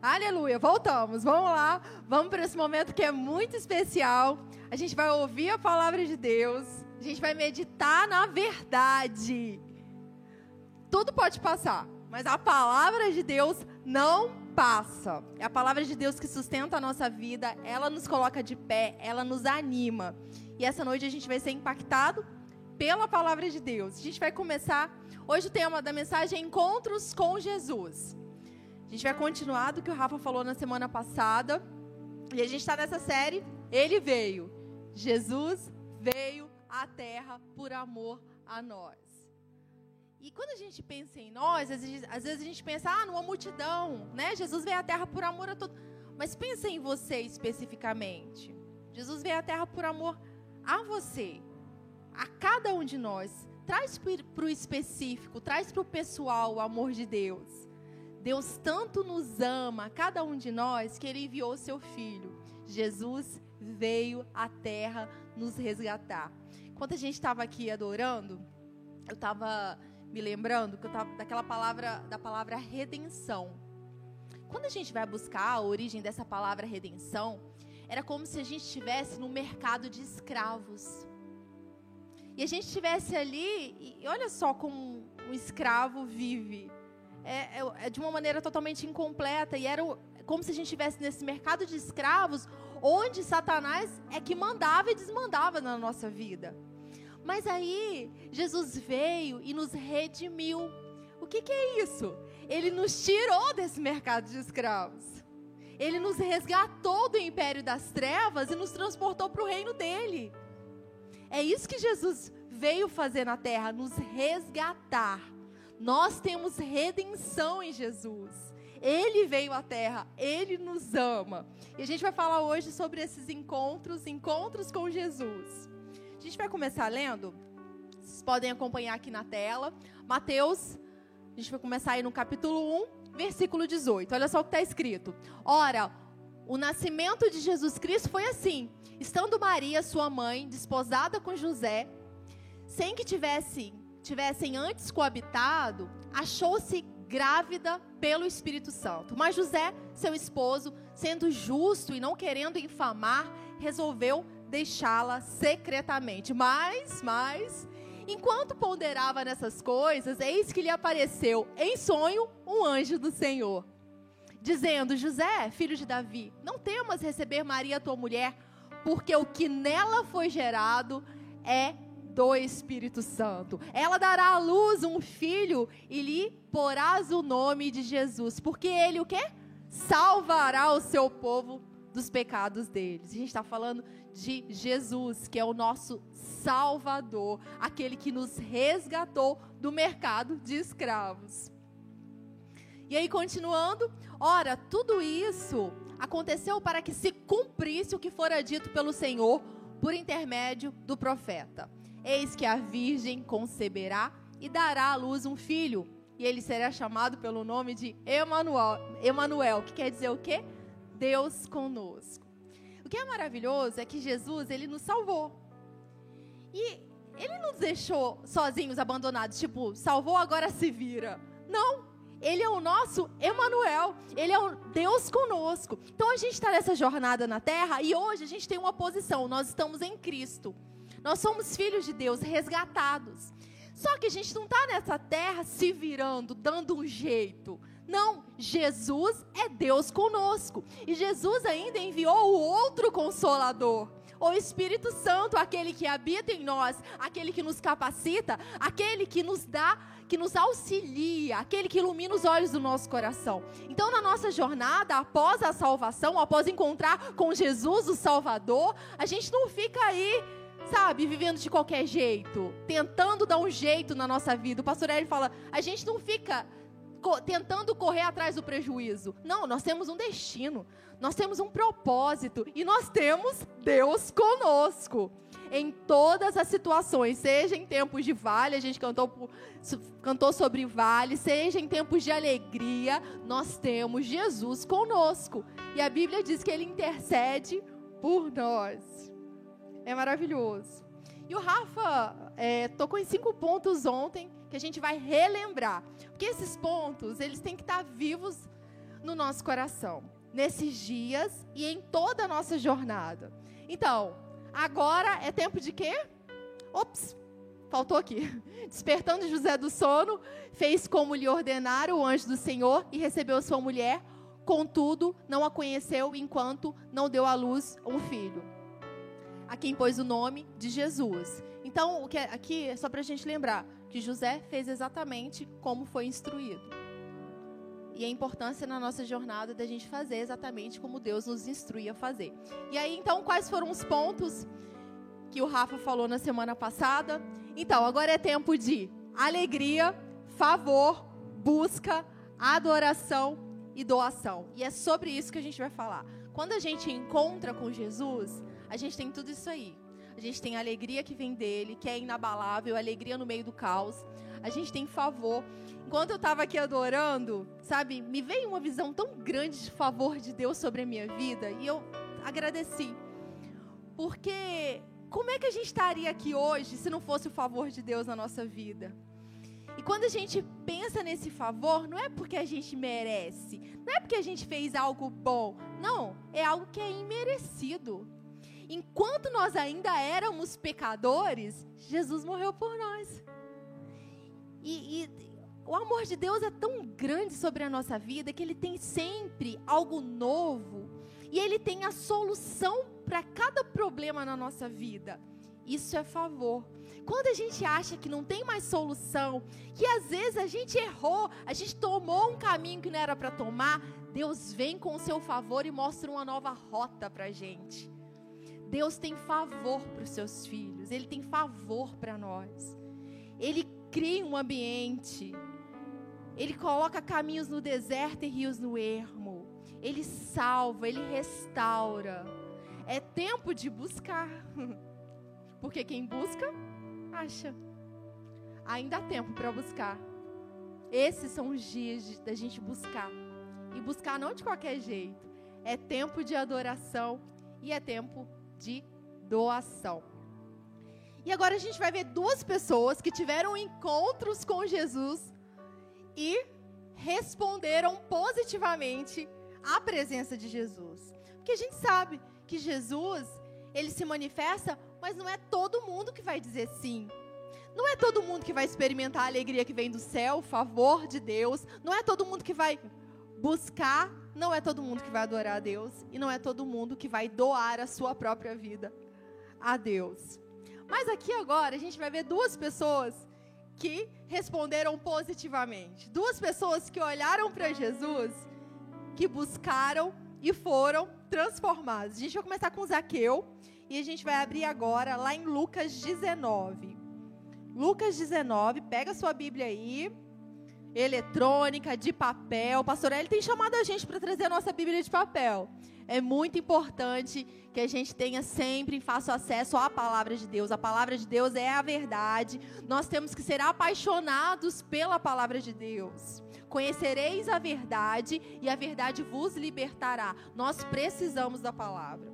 Aleluia, voltamos. Vamos lá. Vamos para esse momento que é muito especial. A gente vai ouvir a palavra de Deus. A gente vai meditar na verdade. Tudo pode passar, mas a palavra de Deus não passa. É a palavra de Deus que sustenta a nossa vida, ela nos coloca de pé, ela nos anima. E essa noite a gente vai ser impactado pela palavra de Deus. A gente vai começar. Hoje o tema da mensagem é Encontros com Jesus. A gente vai continuar do que o Rafa falou na semana passada. E a gente está nessa série. Ele veio. Jesus veio à terra por amor a nós. E quando a gente pensa em nós, às vezes, às vezes a gente pensa, ah, numa multidão, né? Jesus veio à terra por amor a todo. Mas pensa em você especificamente. Jesus veio à terra por amor a você, a cada um de nós. Traz para o específico, traz para o pessoal o amor de Deus. Deus tanto nos ama, cada um de nós, que Ele enviou seu Filho. Jesus veio à terra nos resgatar. Enquanto a gente estava aqui adorando, eu estava me lembrando que eu tava daquela palavra, da palavra redenção. Quando a gente vai buscar a origem dessa palavra redenção, era como se a gente estivesse no mercado de escravos. E a gente estivesse ali, e olha só como um escravo vive. É, é, é de uma maneira totalmente incompleta. E era como se a gente estivesse nesse mercado de escravos, onde Satanás é que mandava e desmandava na nossa vida. Mas aí, Jesus veio e nos redimiu. O que, que é isso? Ele nos tirou desse mercado de escravos. Ele nos resgatou do império das trevas e nos transportou para o reino dele. É isso que Jesus veio fazer na terra, nos resgatar. Nós temos redenção em Jesus. Ele veio à terra, ele nos ama. E a gente vai falar hoje sobre esses encontros, encontros com Jesus. A gente vai começar lendo. Vocês podem acompanhar aqui na tela. Mateus, a gente vai começar aí no capítulo 1, versículo 18. Olha só o que está escrito. Ora, o nascimento de Jesus Cristo foi assim: estando Maria, sua mãe, desposada com José, sem que tivesse, tivessem antes coabitado, achou-se grávida pelo Espírito Santo. Mas José, seu esposo, sendo justo e não querendo infamar, resolveu deixá-la secretamente. Mas, mas, enquanto ponderava nessas coisas, eis que lhe apareceu em sonho um anjo do Senhor, dizendo: José, filho de Davi, não temas receber Maria, tua mulher, porque o que nela foi gerado é do Espírito Santo. Ela dará à luz um filho e lhe porás o nome de Jesus, porque ele o quê? Salvará o seu povo dos pecados deles. A gente está falando de Jesus, que é o nosso Salvador, aquele que nos resgatou do mercado de escravos. E aí, continuando, ora, tudo isso aconteceu para que se cumprisse o que fora dito pelo Senhor por intermédio do profeta. Eis que a virgem conceberá e dará à luz um filho, e ele será chamado pelo nome de Emanuel, Emanuel que quer dizer o quê? Deus conosco. O que é maravilhoso é que Jesus, ele nos salvou. E ele não nos deixou sozinhos, abandonados, tipo, salvou, agora se vira. Não, ele é o nosso Emanuel, ele é o Deus conosco. Então a gente está nessa jornada na terra e hoje a gente tem uma posição, nós estamos em Cristo. Nós somos filhos de Deus, resgatados. Só que a gente não está nessa terra se virando, dando um jeito. Não, Jesus é Deus conosco. E Jesus ainda enviou o outro consolador, o Espírito Santo, aquele que habita em nós, aquele que nos capacita, aquele que nos dá, que nos auxilia, aquele que ilumina os olhos do nosso coração. Então, na nossa jornada, após a salvação, após encontrar com Jesus, o Salvador, a gente não fica aí sabe, vivendo de qualquer jeito, tentando dar um jeito na nossa vida. O pastor Eli fala: a gente não fica co tentando correr atrás do prejuízo. Não, nós temos um destino, nós temos um propósito e nós temos Deus conosco. Em todas as situações, seja em tempos de vale, a gente cantou, cantou sobre vale, seja em tempos de alegria, nós temos Jesus conosco. E a Bíblia diz que Ele intercede por nós. É maravilhoso. E o Rafa é, tocou em cinco pontos ontem que a gente vai relembrar. Porque esses pontos, eles têm que estar vivos no nosso coração, nesses dias e em toda a nossa jornada. Então, agora é tempo de quê? Ops, faltou aqui. Despertando José do sono, fez como lhe ordenara o anjo do Senhor e recebeu sua mulher, contudo, não a conheceu enquanto não deu à luz um filho, a quem pôs o nome de Jesus. Então, o que é, aqui é só para a gente lembrar que José fez exatamente como foi instruído. E a importância na nossa jornada da gente fazer exatamente como Deus nos instrui a fazer. E aí, então, quais foram os pontos que o Rafa falou na semana passada? Então, agora é tempo de alegria, favor, busca, adoração e doação. E é sobre isso que a gente vai falar. Quando a gente encontra com Jesus, a gente tem tudo isso aí. A gente tem a alegria que vem dele, que é inabalável, alegria no meio do caos. A gente tem favor. Enquanto eu estava aqui adorando, sabe, me veio uma visão tão grande de favor de Deus sobre a minha vida e eu agradeci. Porque como é que a gente estaria aqui hoje se não fosse o favor de Deus na nossa vida? E quando a gente pensa nesse favor, não é porque a gente merece, não é porque a gente fez algo bom, não, é algo que é imerecido enquanto nós ainda éramos pecadores, Jesus morreu por nós. E, e, o amor de Deus é tão grande sobre a nossa vida que Ele tem sempre algo novo e Ele tem a solução para cada problema na nossa vida. Isso é favor. Quando a gente acha que não tem mais solução, que às vezes a gente errou, a gente tomou um caminho que não era para tomar, Deus vem com o seu favor e mostra uma nova rota para a gente. Deus tem favor para os seus filhos, Ele tem favor para nós. Ele cria um ambiente, Ele coloca caminhos no deserto e rios no ermo, Ele salva, Ele restaura. É tempo de buscar, porque quem busca, acha. Ainda há tempo para buscar. Esses são os dias da gente buscar. E buscar não de qualquer jeito. É tempo de adoração e é tempo de doação. E agora a gente vai ver duas pessoas que tiveram encontros com Jesus e responderam positivamente à presença de Jesus. Porque a gente sabe que Jesus, ele se manifesta, mas não é todo mundo que vai dizer sim. Não é todo mundo que vai experimentar a alegria que vem do céu, o favor de Deus. Não é todo mundo que vai buscar não é todo mundo que vai adorar a Deus e não é todo mundo que vai doar a sua própria vida a Deus. Mas aqui agora a gente vai ver duas pessoas que responderam positivamente. Duas pessoas que olharam para Jesus, que buscaram e foram transformadas. A gente vai começar com Zaqueu e a gente vai abrir agora lá em Lucas 19. Lucas 19, pega sua Bíblia aí eletrônica, de papel. Pastor Ele tem chamado a gente para trazer a nossa Bíblia de papel. É muito importante que a gente tenha sempre fácil acesso à palavra de Deus. A palavra de Deus é a verdade. Nós temos que ser apaixonados pela palavra de Deus. Conhecereis a verdade e a verdade vos libertará. Nós precisamos da palavra.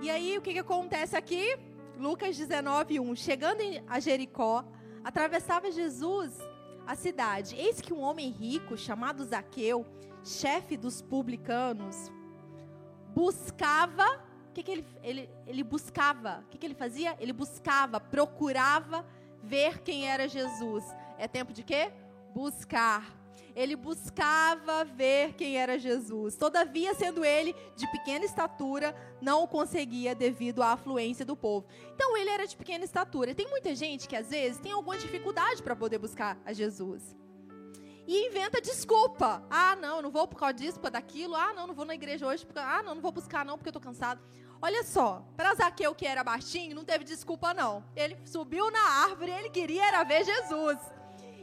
E aí, o que, que acontece aqui? Lucas 19, 1. Chegando a Jericó, atravessava Jesus a cidade. Eis que um homem rico, chamado Zaqueu, chefe dos publicanos, buscava. O que, que ele, ele, ele buscava? O que, que ele fazia? Ele buscava, procurava ver quem era Jesus. É tempo de quê? Buscar ele buscava ver quem era Jesus. Todavia, sendo ele de pequena estatura, não o conseguia devido à afluência do povo. Então, ele era de pequena estatura. Tem muita gente que, às vezes, tem alguma dificuldade para poder buscar a Jesus. E inventa desculpa. Ah, não, não vou por causa disso, por causa daquilo. Ah, não, não vou na igreja hoje. Porque... Ah, não, não vou buscar não, porque eu cansado. Olha só, para Zaqueu, que era baixinho, não teve desculpa, não. Ele subiu na árvore e ele queria era ver Jesus.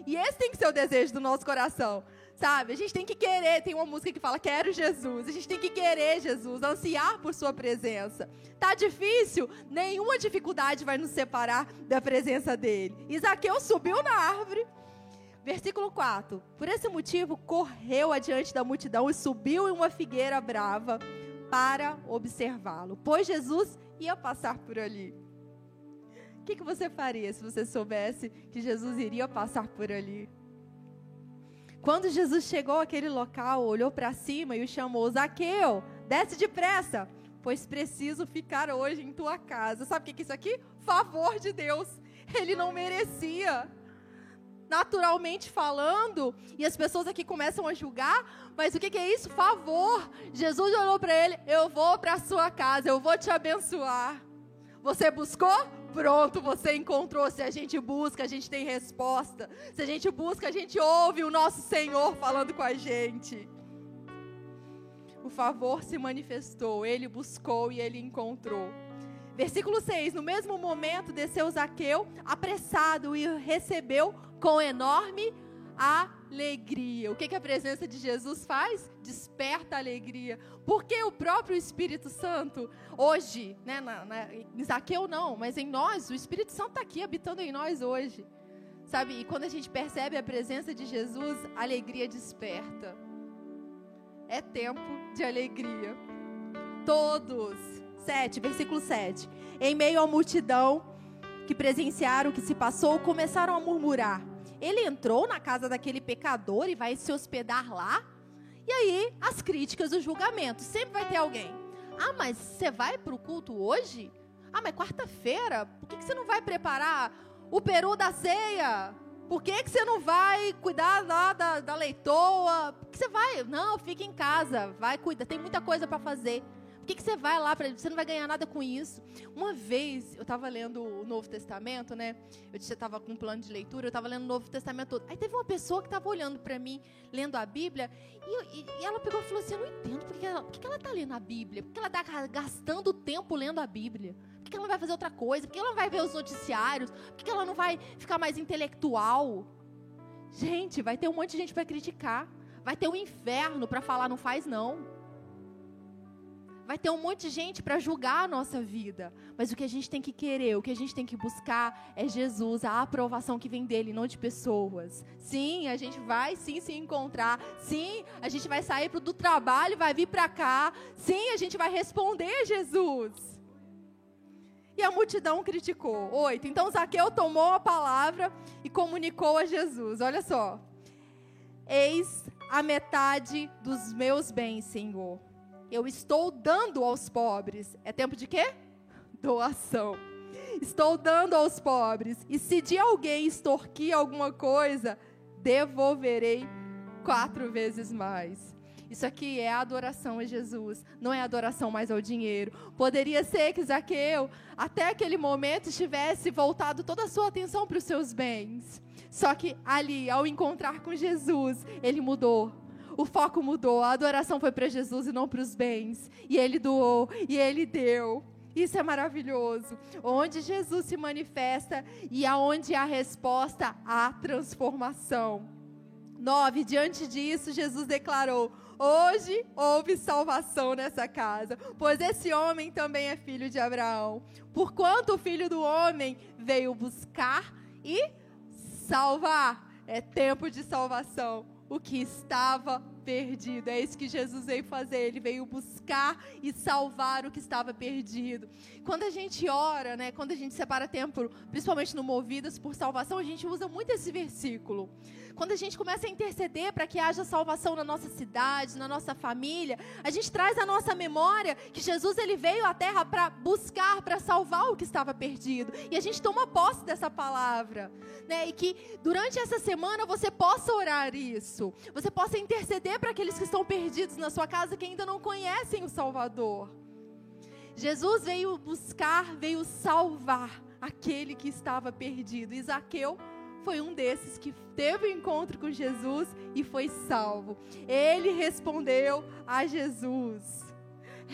E esse tem que ser o desejo do nosso coração. Sabe? A gente tem que querer. Tem uma música que fala: Quero Jesus. A gente tem que querer Jesus, ansiar por Sua presença. Tá difícil? Nenhuma dificuldade vai nos separar da presença dele. Isaqueu subiu na árvore. Versículo 4. Por esse motivo, correu adiante da multidão e subiu em uma figueira brava para observá-lo, pois Jesus ia passar por ali. Que, que você faria se você soubesse que Jesus iria passar por ali? Quando Jesus chegou àquele local, olhou para cima e o chamou: Zaqueu, desce depressa, pois preciso ficar hoje em tua casa. Sabe o que é isso aqui? Favor de Deus. Ele não merecia. Naturalmente falando, e as pessoas aqui começam a julgar, mas o que é isso? Favor. Jesus olhou para ele: Eu vou para sua casa, eu vou te abençoar. Você buscou? Pronto, você encontrou. Se a gente busca, a gente tem resposta. Se a gente busca, a gente ouve o nosso Senhor falando com a gente. O favor se manifestou, ele buscou e ele encontrou. Versículo 6: No mesmo momento desceu Zaqueu, apressado, e recebeu com enorme alegria. O que, que a presença de Jesus faz? Desperta alegria. Porque o próprio Espírito Santo, hoje, né, na, na, em Zaqueu não, mas em nós, o Espírito Santo está aqui habitando em nós hoje. Sabe? E quando a gente percebe a presença de Jesus, a alegria desperta. É tempo de alegria. Todos. 7, versículo 7. Em meio à multidão que presenciaram o que se passou, começaram a murmurar ele entrou na casa daquele pecador e vai se hospedar lá? E aí, as críticas, o julgamento. Sempre vai ter alguém. Ah, mas você vai para o culto hoje? Ah, mas quarta-feira? Por que, você não vai preparar o peru da ceia? Por que, que você não vai cuidar lá da, da leitoa? Por que você vai? Não, fica em casa, vai cuidar. Tem muita coisa para fazer que, que você vai lá para Você não vai ganhar nada com isso. Uma vez, eu estava lendo o Novo Testamento, né? Eu estava com um plano de leitura, eu estava lendo o Novo Testamento todo. Aí teve uma pessoa que estava olhando para mim, lendo a Bíblia, e, e, e, ela pegou e falou assim: Eu não entendo por que ela, ela está lendo a Bíblia? Por que ela está gastando tempo lendo a Bíblia? Por que ela não vai fazer outra coisa? Por que ela não vai ver os noticiários? Por que ela não vai ficar mais intelectual? Gente, vai ter um monte de gente para criticar. Vai ter um inferno para falar, não faz não. Vai ter um monte de gente para julgar a nossa vida. Mas o que a gente tem que querer, o que a gente tem que buscar é Jesus, a aprovação que vem dele, não de pessoas. Sim, a gente vai sim se encontrar. Sim, a gente vai sair do trabalho, vai vir para cá. Sim, a gente vai responder Jesus. E a multidão criticou. Oito. Então Zaqueu tomou a palavra e comunicou a Jesus. Olha só. Eis a metade dos meus bens, Senhor eu estou dando aos pobres. É tempo de quê? Doação. Estou dando aos pobres. E se de alguém extorquir alguma coisa, devolverei quatro vezes mais. Isso aqui é adoração a Jesus, não é adoração mais ao dinheiro. Poderia ser que Zaqueu, até aquele momento, estivesse voltado toda a sua atenção para os seus bens. Só que ali, ao encontrar com Jesus, ele mudou o foco mudou, a adoração foi para Jesus e não para os bens. E ele doou, e ele deu. Isso é maravilhoso. Onde Jesus se manifesta e aonde há resposta, há transformação. 9. Diante disso, Jesus declarou: Hoje houve salvação nessa casa, pois esse homem também é filho de Abraão. Porquanto o filho do homem veio buscar e salvar. É tempo de salvação o que estava perdido. É isso que Jesus veio fazer. Ele veio buscar e salvar o que estava perdido. Quando a gente ora, né, quando a gente separa tempo, principalmente no Movidas por salvação, a gente usa muito esse versículo. Quando a gente começa a interceder para que haja salvação na nossa cidade, na nossa família, a gente traz à nossa memória que Jesus ele veio à terra para buscar, para salvar o que estava perdido. E a gente toma posse dessa palavra, né? E que durante essa semana você possa orar isso. Você possa interceder para aqueles que estão perdidos na sua casa que ainda não conhecem o Salvador. Jesus veio buscar, veio salvar aquele que estava perdido. Isaqueu foi um desses que teve o um encontro com Jesus e foi salvo. Ele respondeu a Jesus.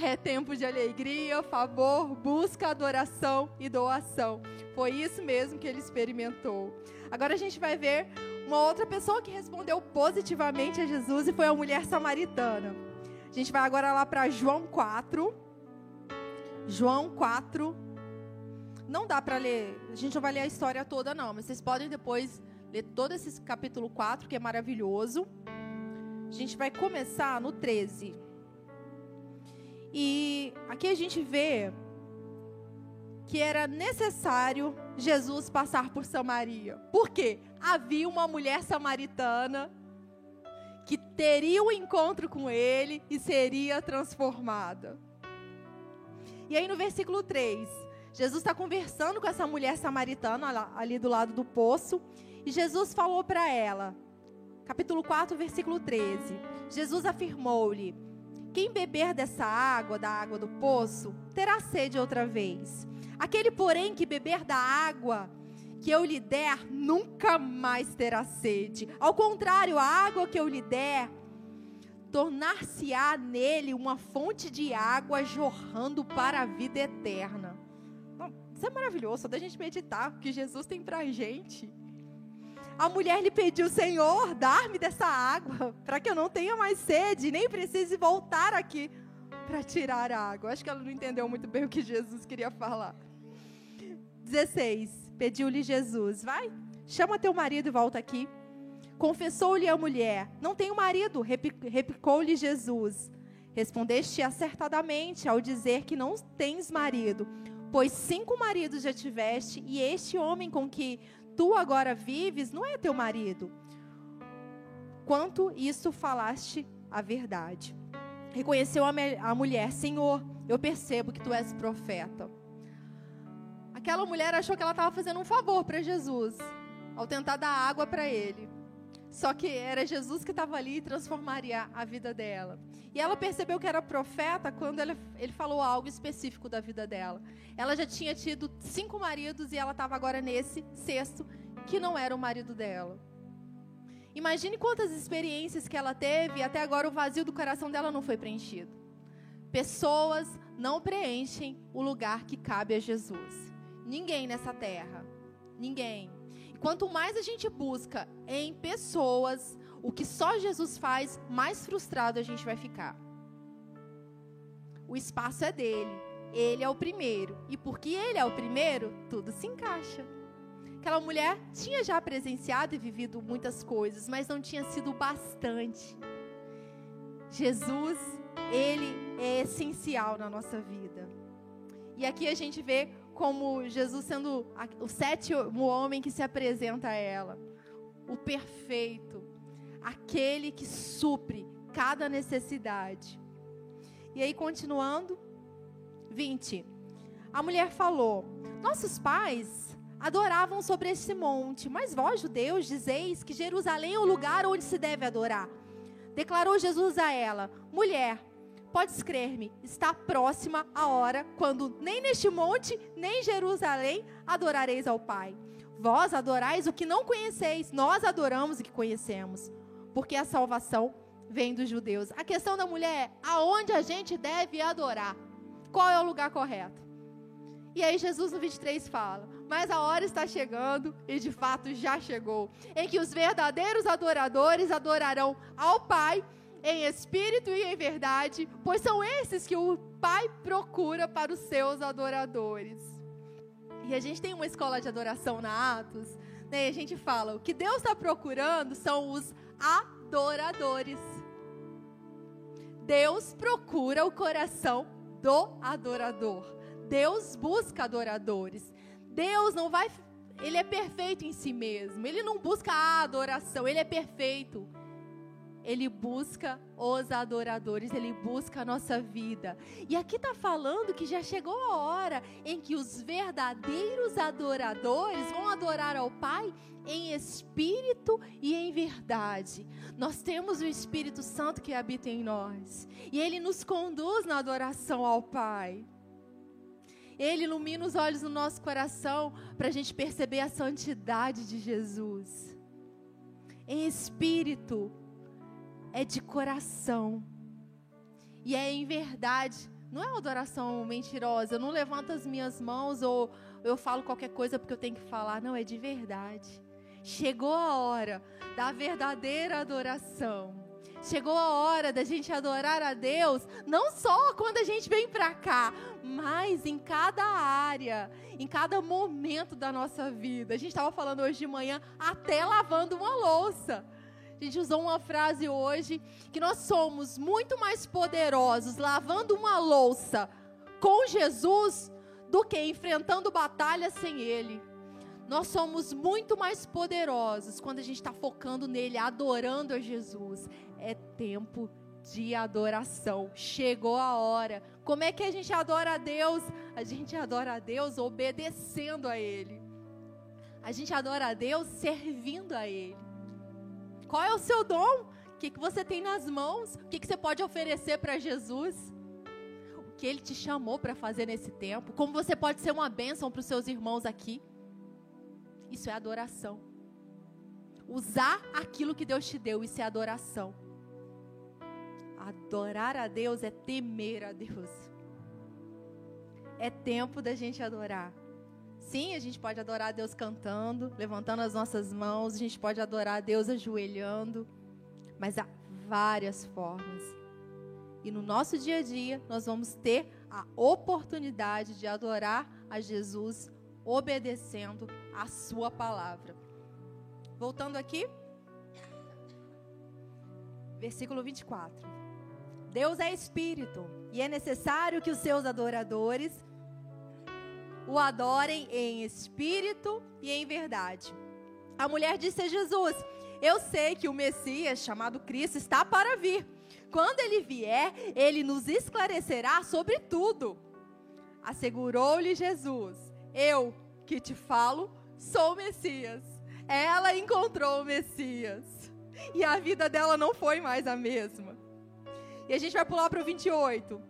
É tempo de alegria, favor, busca, adoração e doação. Foi isso mesmo que ele experimentou. Agora a gente vai ver uma outra pessoa que respondeu positivamente a Jesus e foi a mulher samaritana. A gente vai agora lá para João 4. João 4, não dá para ler, a gente não vai ler a história toda, não, mas vocês podem depois ler todo esse capítulo 4, que é maravilhoso. A gente vai começar no 13. E aqui a gente vê que era necessário Jesus passar por Samaria. Por quê? Havia uma mulher samaritana que teria o um encontro com ele e seria transformada. E aí no versículo 3, Jesus está conversando com essa mulher samaritana ali do lado do poço, e Jesus falou para ela, capítulo 4, versículo 13: Jesus afirmou-lhe: Quem beber dessa água, da água do poço, terá sede outra vez. Aquele, porém, que beber da água que eu lhe der, nunca mais terá sede. Ao contrário, a água que eu lhe der, tornar-se-á nele uma fonte de água jorrando para a vida eterna. Isso é maravilhoso, só da gente meditar o que Jesus tem para a gente. A mulher lhe pediu, Senhor, dar-me dessa água, para que eu não tenha mais sede, nem precise voltar aqui para tirar a água. Acho que ela não entendeu muito bem o que Jesus queria falar. 16. Pediu-lhe Jesus: Vai, chama teu marido e volta aqui. Confessou-lhe a mulher: Não tenho marido. Replicou-lhe Jesus: Respondeste acertadamente ao dizer que não tens marido, pois cinco maridos já tiveste, e este homem com que tu agora vives não é teu marido. Quanto isso falaste a verdade. Reconheceu a, a mulher: Senhor, eu percebo que tu és profeta. Aquela mulher achou que ela estava fazendo um favor para Jesus ao tentar dar água para ele. Só que era Jesus que estava ali e transformaria a vida dela. E ela percebeu que era profeta quando ele, ele falou algo específico da vida dela. Ela já tinha tido cinco maridos e ela estava agora nesse sexto, que não era o marido dela. Imagine quantas experiências que ela teve e até agora o vazio do coração dela não foi preenchido. Pessoas não preenchem o lugar que cabe a Jesus. Ninguém nessa terra. Ninguém. Quanto mais a gente busca em pessoas o que só Jesus faz, mais frustrado a gente vai ficar. O espaço é dele. Ele é o primeiro. E porque ele é o primeiro, tudo se encaixa. Aquela mulher tinha já presenciado e vivido muitas coisas, mas não tinha sido bastante. Jesus, ele é essencial na nossa vida. E aqui a gente vê como Jesus sendo o sétimo homem que se apresenta a ela, o perfeito, aquele que supre cada necessidade. E aí, continuando, 20. A mulher falou: Nossos pais adoravam sobre este monte, mas vós, judeus, dizeis que Jerusalém é o lugar onde se deve adorar. Declarou Jesus a ela: Mulher, podes crer-me, está próxima a hora quando nem neste monte, nem em Jerusalém adorareis ao Pai. Vós adorais o que não conheceis, nós adoramos o que conhecemos, porque a salvação vem dos judeus. A questão da mulher é aonde a gente deve adorar. Qual é o lugar correto? E aí Jesus no 23 fala: "Mas a hora está chegando e de fato já chegou, em que os verdadeiros adoradores adorarão ao Pai em espírito e em verdade, pois são esses que o Pai procura para os seus adoradores. E a gente tem uma escola de adoração na Atos, né? E a gente fala: o que Deus está procurando são os adoradores. Deus procura o coração do adorador. Deus busca adoradores. Deus não vai. Ele é perfeito em si mesmo. Ele não busca a adoração. Ele é perfeito. Ele busca os adoradores, ele busca a nossa vida. E aqui está falando que já chegou a hora em que os verdadeiros adoradores vão adorar ao Pai em espírito e em verdade. Nós temos o Espírito Santo que habita em nós, e ele nos conduz na adoração ao Pai. Ele ilumina os olhos do nosso coração para a gente perceber a santidade de Jesus. Em espírito é de coração. E é em verdade. Não é uma adoração mentirosa. Eu não levanto as minhas mãos ou eu falo qualquer coisa porque eu tenho que falar. Não, é de verdade. Chegou a hora da verdadeira adoração. Chegou a hora da gente adorar a Deus, não só quando a gente vem para cá, mas em cada área, em cada momento da nossa vida. A gente estava falando hoje de manhã, até lavando uma louça. A gente usou uma frase hoje que nós somos muito mais poderosos lavando uma louça com Jesus do que enfrentando batalhas sem Ele. Nós somos muito mais poderosos quando a gente está focando nele, adorando a Jesus. É tempo de adoração. Chegou a hora. Como é que a gente adora a Deus? A gente adora a Deus obedecendo a Ele. A gente adora a Deus servindo a Ele. Qual é o seu dom? O que, que você tem nas mãos? O que, que você pode oferecer para Jesus? O que Ele te chamou para fazer nesse tempo? Como você pode ser uma bênção para os seus irmãos aqui? Isso é adoração. Usar aquilo que Deus te deu, isso é adoração. Adorar a Deus é temer a Deus. É tempo da gente adorar. Sim, a gente pode adorar a Deus cantando, levantando as nossas mãos, a gente pode adorar a Deus ajoelhando, mas há várias formas. E no nosso dia a dia, nós vamos ter a oportunidade de adorar a Jesus obedecendo a sua palavra. Voltando aqui, versículo 24. Deus é espírito, e é necessário que os seus adoradores o adorem em espírito e em verdade. A mulher disse a Jesus: Eu sei que o Messias, chamado Cristo, está para vir. Quando ele vier, ele nos esclarecerá sobre tudo. Assegurou-lhe Jesus: Eu que te falo, sou o Messias. Ela encontrou o Messias. E a vida dela não foi mais a mesma. E a gente vai pular para o 28.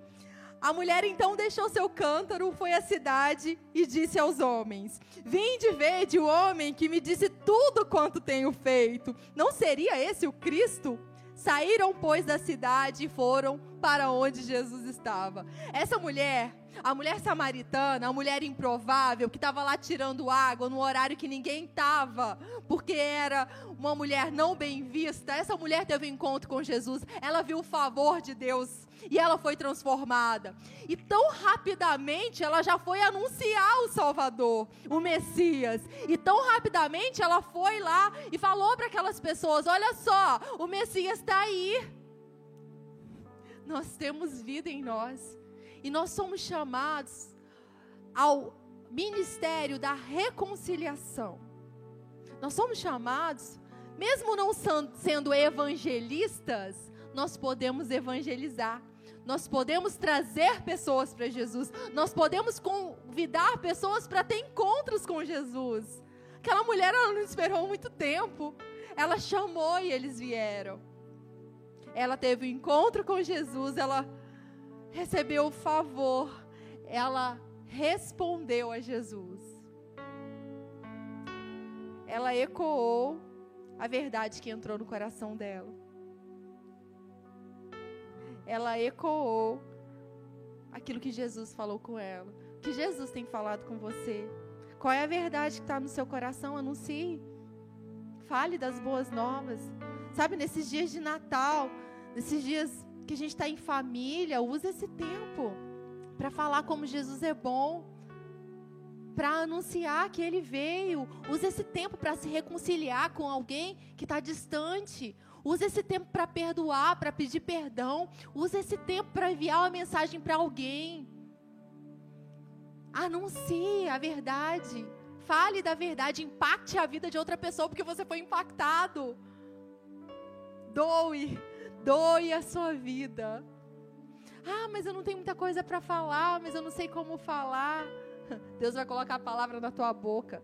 A mulher então deixou seu cântaro, foi à cidade e disse aos homens: Vinde ver de o homem que me disse tudo quanto tenho feito. Não seria esse o Cristo? Saíram, pois, da cidade e foram para onde Jesus estava. Essa mulher, a mulher samaritana, a mulher improvável, que estava lá tirando água no horário que ninguém estava, porque era uma mulher não bem vista, essa mulher teve um encontro com Jesus. Ela viu o favor de Deus e ela foi transformada. E tão rapidamente ela já foi anunciar o Salvador, o Messias. E tão rapidamente ela foi lá e falou para aquelas pessoas: Olha só, o Messias está aí. Nós temos vida em nós. E nós somos chamados ao ministério da reconciliação. Nós somos chamados, mesmo não sendo evangelistas, nós podemos evangelizar. Nós podemos trazer pessoas para Jesus. Nós podemos convidar pessoas para ter encontros com Jesus. Aquela mulher ela não esperou muito tempo. Ela chamou e eles vieram. Ela teve o um encontro com Jesus, ela recebeu o favor, ela respondeu a Jesus. Ela ecoou a verdade que entrou no coração dela ela ecoou aquilo que Jesus falou com ela. O que Jesus tem falado com você? Qual é a verdade que está no seu coração? Anuncie. Fale das boas novas. Sabe, nesses dias de Natal, nesses dias que a gente está em família, use esse tempo para falar como Jesus é bom, para anunciar que Ele veio. Use esse tempo para se reconciliar com alguém que está distante. Use esse tempo para perdoar, para pedir perdão. Use esse tempo para enviar uma mensagem para alguém. Anuncie a verdade. Fale da verdade. Impacte a vida de outra pessoa porque você foi impactado. Doe. Doe a sua vida. Ah, mas eu não tenho muita coisa para falar, mas eu não sei como falar. Deus vai colocar a palavra na tua boca.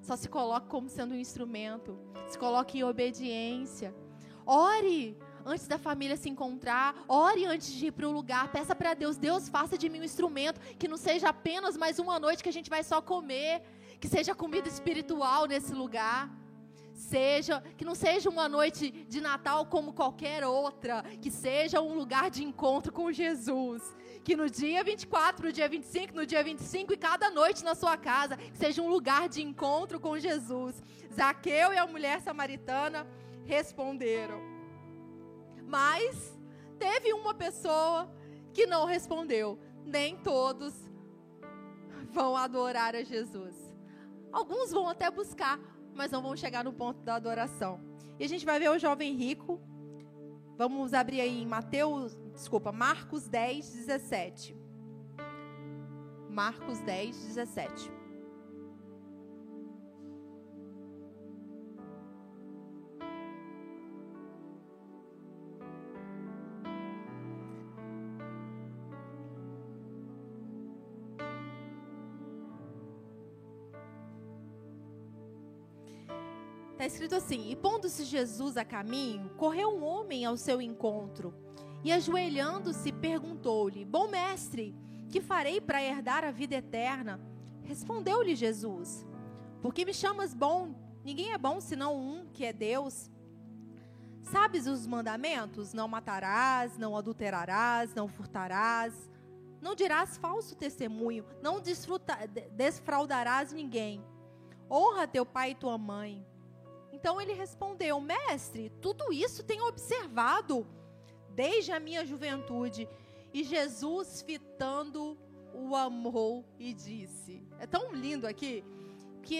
Só se coloque como sendo um instrumento. Se coloque em obediência. Ore antes da família se encontrar, ore antes de ir para o lugar, peça para Deus, Deus faça de mim um instrumento que não seja apenas mais uma noite que a gente vai só comer, que seja comida espiritual nesse lugar. Seja, que não seja uma noite de Natal como qualquer outra, que seja um lugar de encontro com Jesus. Que no dia 24, no dia 25, no dia 25 e cada noite na sua casa, seja um lugar de encontro com Jesus. Zaqueu e a mulher samaritana responderam. Mas teve uma pessoa que não respondeu. Nem todos vão adorar a Jesus. Alguns vão até buscar, mas não vão chegar no ponto da adoração. E a gente vai ver o jovem rico. Vamos abrir aí em Mateus, desculpa, Marcos 10, 17. Marcos 10, 17. Está escrito assim: E pondo-se Jesus a caminho, correu um homem ao seu encontro e, ajoelhando-se, perguntou-lhe: Bom mestre, que farei para herdar a vida eterna? Respondeu-lhe Jesus: Por que me chamas bom? Ninguém é bom senão um, que é Deus. Sabes os mandamentos? Não matarás, não adulterarás, não furtarás, não dirás falso testemunho, não desfraudarás ninguém. Honra teu pai e tua mãe. Então ele respondeu: Mestre, tudo isso tenho observado desde a minha juventude. E Jesus, fitando, o amou e disse: É tão lindo aqui que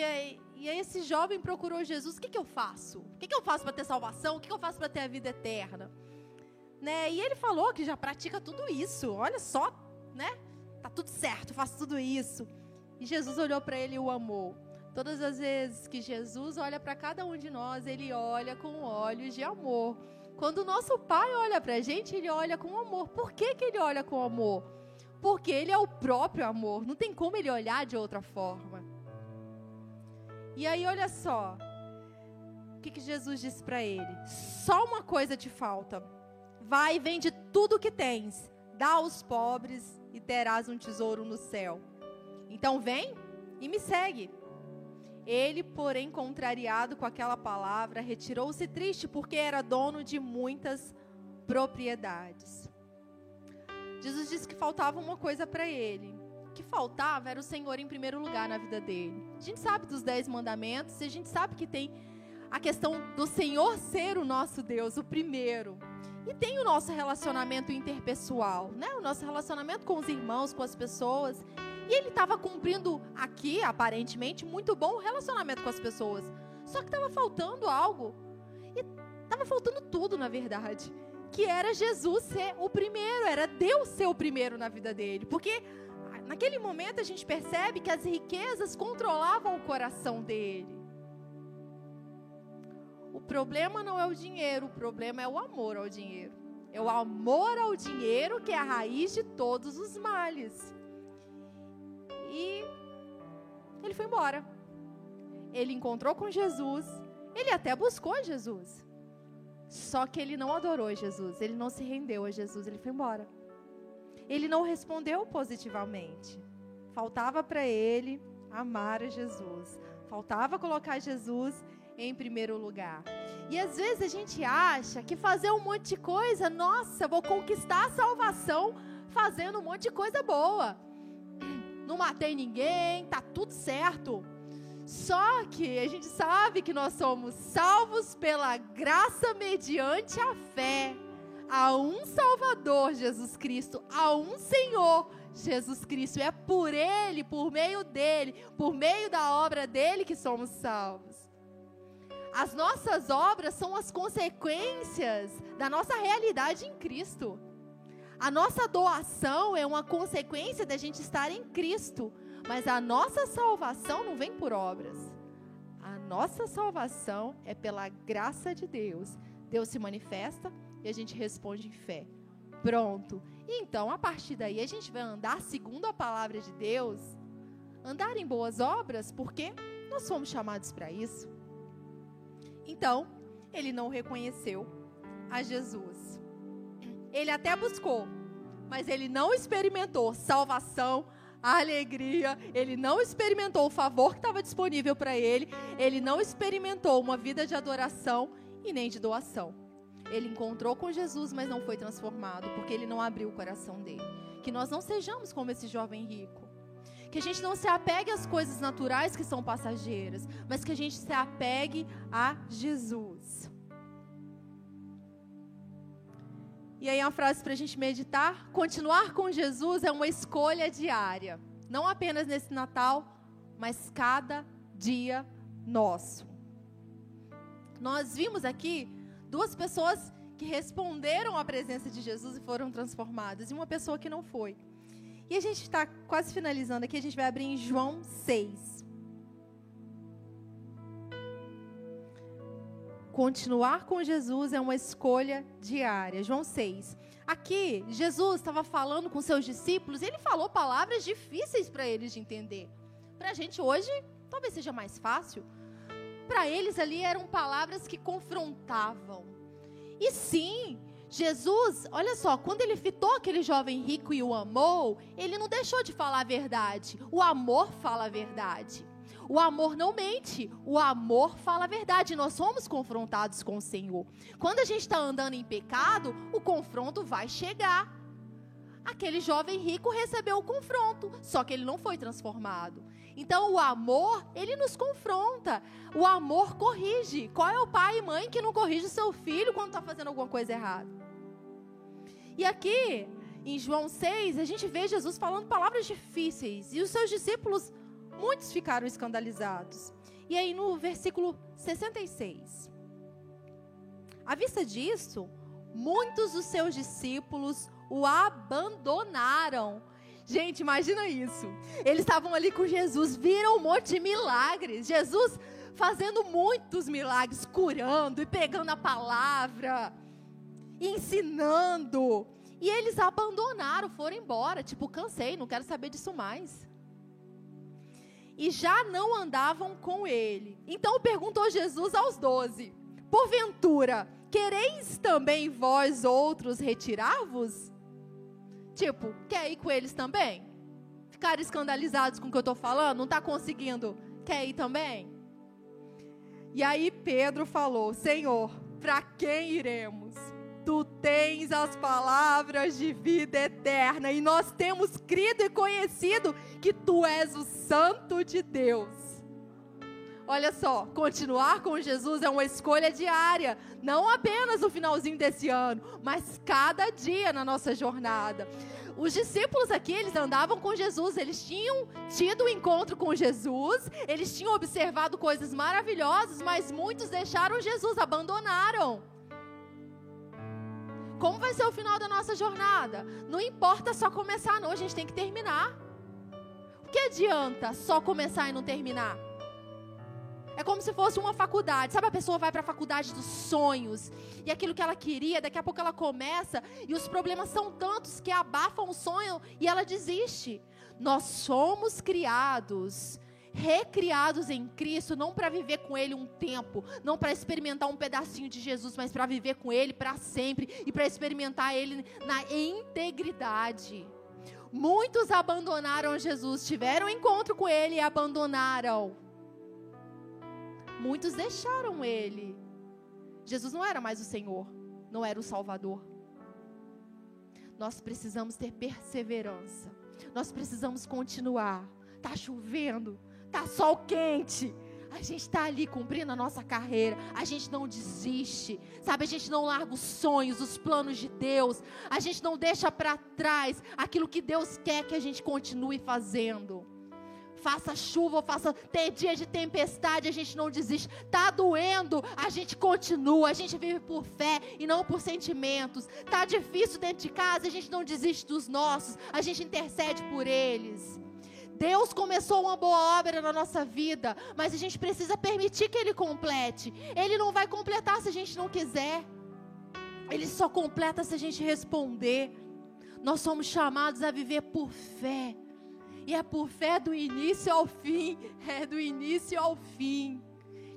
e aí esse jovem procurou Jesus. O que, que eu faço? O que, que eu faço para ter salvação? O que, que eu faço para ter a vida eterna? Né? E ele falou que já pratica tudo isso. Olha só, né? Tá tudo certo, faço tudo isso. E Jesus olhou para ele e o amou. Todas as vezes que Jesus olha para cada um de nós, ele olha com olhos de amor. Quando o nosso pai olha para a gente, ele olha com amor. Por que, que ele olha com amor? Porque ele é o próprio amor. Não tem como ele olhar de outra forma. E aí, olha só. O que, que Jesus disse para ele? Só uma coisa te falta. Vai e vende tudo que tens, dá aos pobres e terás um tesouro no céu. Então vem e me segue. Ele, porém, contrariado com aquela palavra, retirou-se triste porque era dono de muitas propriedades. Jesus disse que faltava uma coisa para ele que faltava era o Senhor em primeiro lugar na vida dele. A gente sabe dos dez mandamentos e a gente sabe que tem a questão do Senhor ser o nosso Deus, o primeiro. E tem o nosso relacionamento interpessoal, né? O nosso relacionamento com os irmãos, com as pessoas. E ele estava cumprindo aqui, aparentemente, muito bom o relacionamento com as pessoas. Só que estava faltando algo. E estava faltando tudo, na verdade. Que era Jesus ser o primeiro, era Deus ser o primeiro na vida dele. Porque Naquele momento a gente percebe que as riquezas controlavam o coração dele. O problema não é o dinheiro, o problema é o amor ao dinheiro. É o amor ao dinheiro que é a raiz de todos os males. E ele foi embora. Ele encontrou com Jesus. Ele até buscou Jesus. Só que ele não adorou Jesus. Ele não se rendeu a Jesus. Ele foi embora ele não respondeu positivamente. Faltava para ele amar a Jesus. Faltava colocar Jesus em primeiro lugar. E às vezes a gente acha que fazer um monte de coisa, nossa, vou conquistar a salvação fazendo um monte de coisa boa. Não matei ninguém, tá tudo certo. Só que a gente sabe que nós somos salvos pela graça mediante a fé a um Salvador, Jesus Cristo, a um Senhor, Jesus Cristo. É por Ele, por meio dele, por meio da obra dele que somos salvos. As nossas obras são as consequências da nossa realidade em Cristo. A nossa doação é uma consequência da gente estar em Cristo. Mas a nossa salvação não vem por obras. A nossa salvação é pela graça de Deus. Deus se manifesta e a gente responde em fé. Pronto. Então, a partir daí, a gente vai andar segundo a palavra de Deus, andar em boas obras, porque nós fomos chamados para isso. Então, ele não reconheceu a Jesus. Ele até buscou, mas ele não experimentou salvação, alegria, ele não experimentou o favor que estava disponível para ele, ele não experimentou uma vida de adoração e nem de doação. Ele encontrou com Jesus, mas não foi transformado, porque ele não abriu o coração dele. Que nós não sejamos como esse jovem rico. Que a gente não se apegue às coisas naturais que são passageiras, mas que a gente se apegue a Jesus. E aí, uma frase para a gente meditar: continuar com Jesus é uma escolha diária, não apenas nesse Natal, mas cada dia nosso. Nós vimos aqui duas pessoas que responderam à presença de Jesus e foram transformadas, e uma pessoa que não foi. E a gente está quase finalizando aqui, a gente vai abrir em João 6. Continuar com Jesus é uma escolha diária. João 6. Aqui, Jesus estava falando com seus discípulos e ele falou palavras difíceis para eles de entender. Para a gente hoje, talvez seja mais fácil. para eles ali eram palavras que confrontavam. E sim, Jesus, olha só, quando ele fitou aquele jovem rico e o amou, ele não deixou de falar a verdade. O amor fala a verdade. O amor não mente, o amor fala a verdade. Nós somos confrontados com o Senhor. Quando a gente está andando em pecado, o confronto vai chegar. Aquele jovem rico recebeu o confronto, só que ele não foi transformado. Então o amor, ele nos confronta. O amor corrige. Qual é o pai e mãe que não corrige o seu filho quando está fazendo alguma coisa errada? E aqui, em João 6, a gente vê Jesus falando palavras difíceis. E os seus discípulos, muitos ficaram escandalizados. E aí no versículo 66. À vista disso, muitos dos seus discípulos o abandonaram Gente, imagina isso. Eles estavam ali com Jesus, viram um monte de milagres. Jesus fazendo muitos milagres, curando e pegando a palavra, ensinando. E eles abandonaram, foram embora. Tipo, cansei, não quero saber disso mais. E já não andavam com ele. Então perguntou Jesus aos doze: Porventura, quereis também vós outros retirar-vos? Tipo, quer ir com eles também? Ficar escandalizados com o que eu estou falando? Não está conseguindo? Quer ir também? E aí Pedro falou: Senhor, para quem iremos? Tu tens as palavras de vida eterna, e nós temos crido e conhecido que tu és o Santo de Deus. Olha só, continuar com Jesus é uma escolha diária, não apenas no finalzinho desse ano, mas cada dia na nossa jornada. Os discípulos aqui, eles andavam com Jesus, eles tinham tido um encontro com Jesus, eles tinham observado coisas maravilhosas, mas muitos deixaram Jesus, abandonaram. Como vai ser o final da nossa jornada? Não importa só começar, não, a gente tem que terminar. Que adianta só começar e não terminar? É como se fosse uma faculdade. Sabe, a pessoa vai para a faculdade dos sonhos. E aquilo que ela queria, daqui a pouco ela começa. E os problemas são tantos que abafam o sonho e ela desiste. Nós somos criados recriados em Cristo, não para viver com Ele um tempo, não para experimentar um pedacinho de Jesus, mas para viver com Ele para sempre e para experimentar Ele na integridade. Muitos abandonaram Jesus, tiveram um encontro com Ele e abandonaram. Muitos deixaram ele. Jesus não era mais o Senhor, não era o Salvador. Nós precisamos ter perseverança. Nós precisamos continuar. Tá chovendo, tá sol quente. A gente está ali cumprindo a nossa carreira. A gente não desiste, sabe? A gente não larga os sonhos, os planos de Deus. A gente não deixa para trás aquilo que Deus quer que a gente continue fazendo faça chuva faça ter dia de tempestade, a gente não desiste. Tá doendo, a gente continua, a gente vive por fé e não por sentimentos. Tá difícil dentro de casa, a gente não desiste dos nossos, a gente intercede por eles. Deus começou uma boa obra na nossa vida, mas a gente precisa permitir que ele complete. Ele não vai completar se a gente não quiser. Ele só completa se a gente responder. Nós somos chamados a viver por fé. E é por fé do início ao fim, é do início ao fim.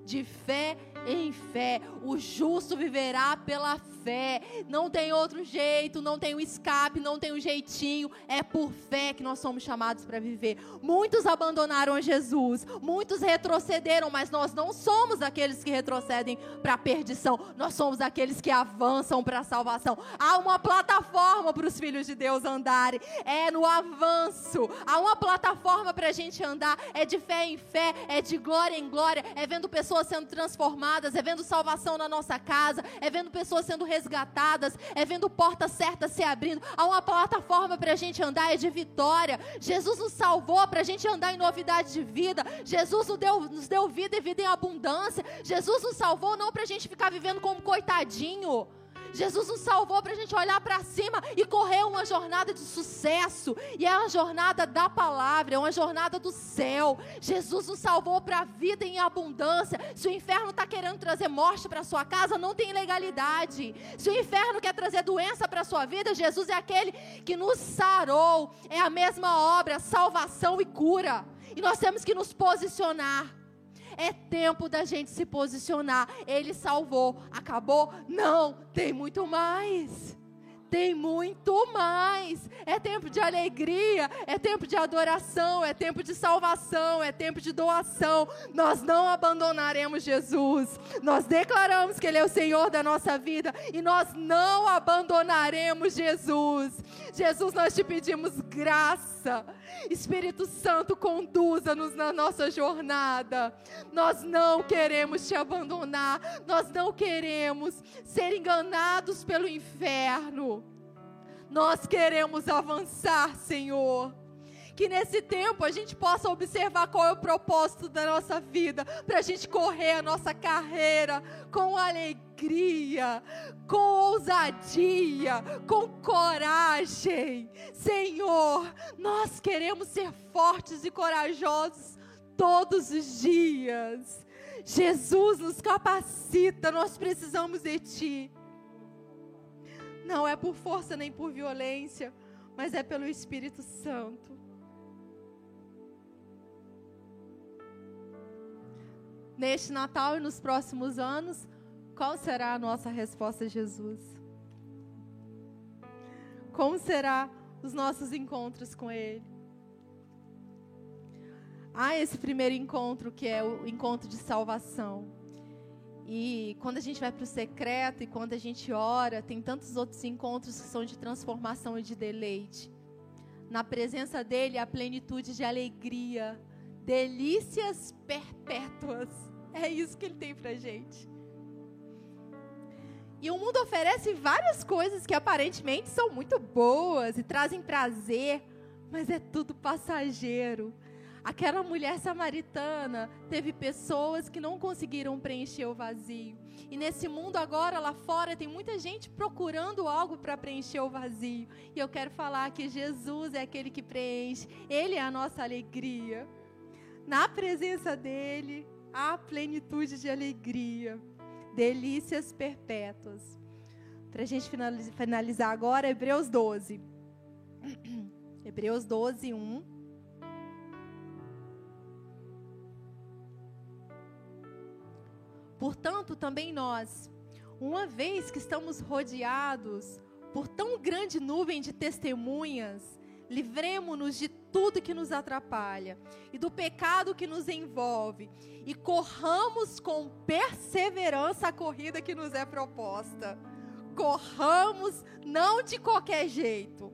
De fé em fé, o justo viverá pela fé. Não tem outro jeito, não tem um escape, não tem um jeitinho. É por fé que nós somos chamados para viver. Muitos abandonaram Jesus, muitos retrocederam, mas nós não somos aqueles que retrocedem para a perdição. Nós somos aqueles que avançam para a salvação. Há uma plataforma para os filhos de Deus andarem. É no avanço. Há uma plataforma para a gente andar. É de fé em fé, é de glória em glória. É vendo pessoas sendo transformadas, é vendo salvação na nossa casa, é vendo pessoas sendo resgatadas, é vendo portas certas se abrindo. Há uma plataforma para a gente andar, é de vitória. Jesus nos salvou para a gente andar em novidade de vida. Jesus nos deu, nos deu vida e vida em abundância. Jesus nos salvou não para a gente ficar vivendo como coitadinho. Jesus nos salvou para a gente olhar para cima e correr uma jornada de sucesso. E é uma jornada da palavra, é uma jornada do céu. Jesus nos salvou para a vida em abundância. Se o inferno está querendo trazer morte para sua casa, não tem legalidade. Se o inferno quer trazer doença para sua vida, Jesus é aquele que nos sarou. É a mesma obra, salvação e cura. E nós temos que nos posicionar. É tempo da gente se posicionar. Ele salvou. Acabou? Não, tem muito mais tem muito mais. É tempo de alegria, é tempo de adoração, é tempo de salvação, é tempo de doação. Nós não abandonaremos Jesus. Nós declaramos que Ele é o Senhor da nossa vida e nós não abandonaremos Jesus. Jesus, nós te pedimos graça. Espírito Santo, conduza-nos na nossa jornada. Nós não queremos te abandonar, nós não queremos ser enganados pelo inferno. Nós queremos avançar, Senhor. Que nesse tempo a gente possa observar qual é o propósito da nossa vida, para a gente correr a nossa carreira com alegria, com ousadia, com coragem. Senhor, nós queremos ser fortes e corajosos todos os dias. Jesus nos capacita, nós precisamos de Ti. Não é por força nem por violência, mas é pelo Espírito Santo. Neste Natal e nos próximos anos, qual será a nossa resposta a Jesus? Como será os nossos encontros com Ele? Há esse primeiro encontro que é o encontro de salvação. E quando a gente vai para o secreto e quando a gente ora, tem tantos outros encontros que são de transformação e de deleite. Na presença dele, a plenitude de alegria, delícias perpétuas. É isso que ele tem para gente. E o mundo oferece várias coisas que aparentemente são muito boas e trazem prazer, mas é tudo passageiro. Aquela mulher samaritana teve pessoas que não conseguiram preencher o vazio. E nesse mundo agora, lá fora, tem muita gente procurando algo para preencher o vazio. E eu quero falar que Jesus é aquele que preenche, Ele é a nossa alegria. Na presença dEle, há plenitude de alegria, delícias perpétuas. Para a gente finalizar agora, Hebreus 12. Hebreus 12, 1. Portanto, também nós, uma vez que estamos rodeados por tão grande nuvem de testemunhas, livremos-nos de tudo que nos atrapalha e do pecado que nos envolve e corramos com perseverança a corrida que nos é proposta. Corramos não de qualquer jeito,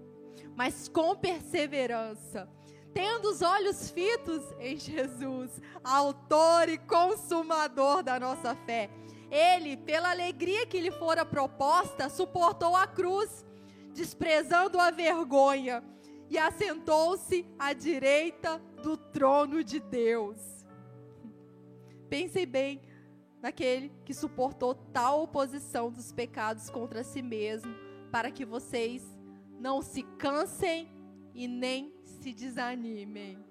mas com perseverança tendo os olhos fitos em Jesus, autor e consumador da nossa fé. Ele, pela alegria que lhe fora proposta, suportou a cruz, desprezando a vergonha, e assentou-se à direita do trono de Deus. Pensem bem naquele que suportou tal oposição dos pecados contra si mesmo, para que vocês não se cansem e nem se desanimem.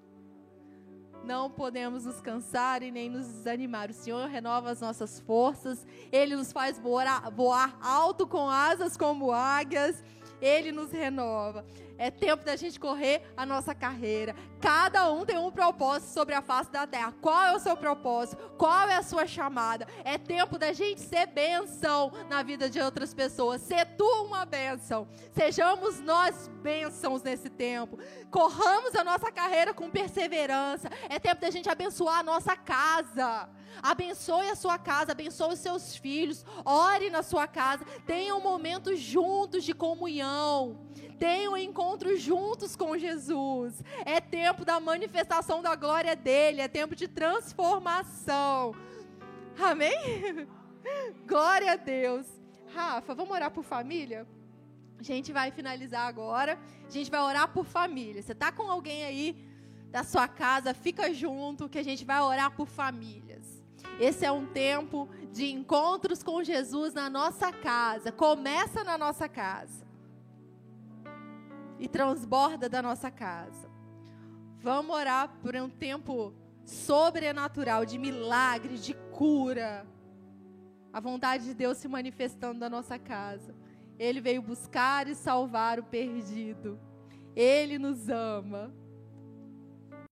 Não podemos nos cansar e nem nos desanimar. O Senhor renova as nossas forças, Ele nos faz voar, voar alto com asas como águias, Ele nos renova. É tempo da gente correr a nossa carreira. Cada um tem um propósito sobre a face da terra. Qual é o seu propósito? Qual é a sua chamada? É tempo da gente ser bênção na vida de outras pessoas. Ser tu uma bênção. Sejamos nós bênçãos nesse tempo. Corramos a nossa carreira com perseverança. É tempo da gente abençoar a nossa casa. Abençoe a sua casa, abençoe os seus filhos. Ore na sua casa. Tenham momentos juntos de comunhão. Tenham encontros juntos com Jesus. É tempo da manifestação da glória dele, é tempo de transformação. Amém? Glória a Deus. Rafa, vamos orar por família? A gente vai finalizar agora. A gente vai orar por família. Você está com alguém aí da sua casa? Fica junto que a gente vai orar por famílias. Esse é um tempo de encontros com Jesus na nossa casa. Começa na nossa casa e transborda da nossa casa. Vamos orar por um tempo sobrenatural, de milagre, de cura. A vontade de Deus se manifestando na nossa casa. Ele veio buscar e salvar o perdido. Ele nos ama.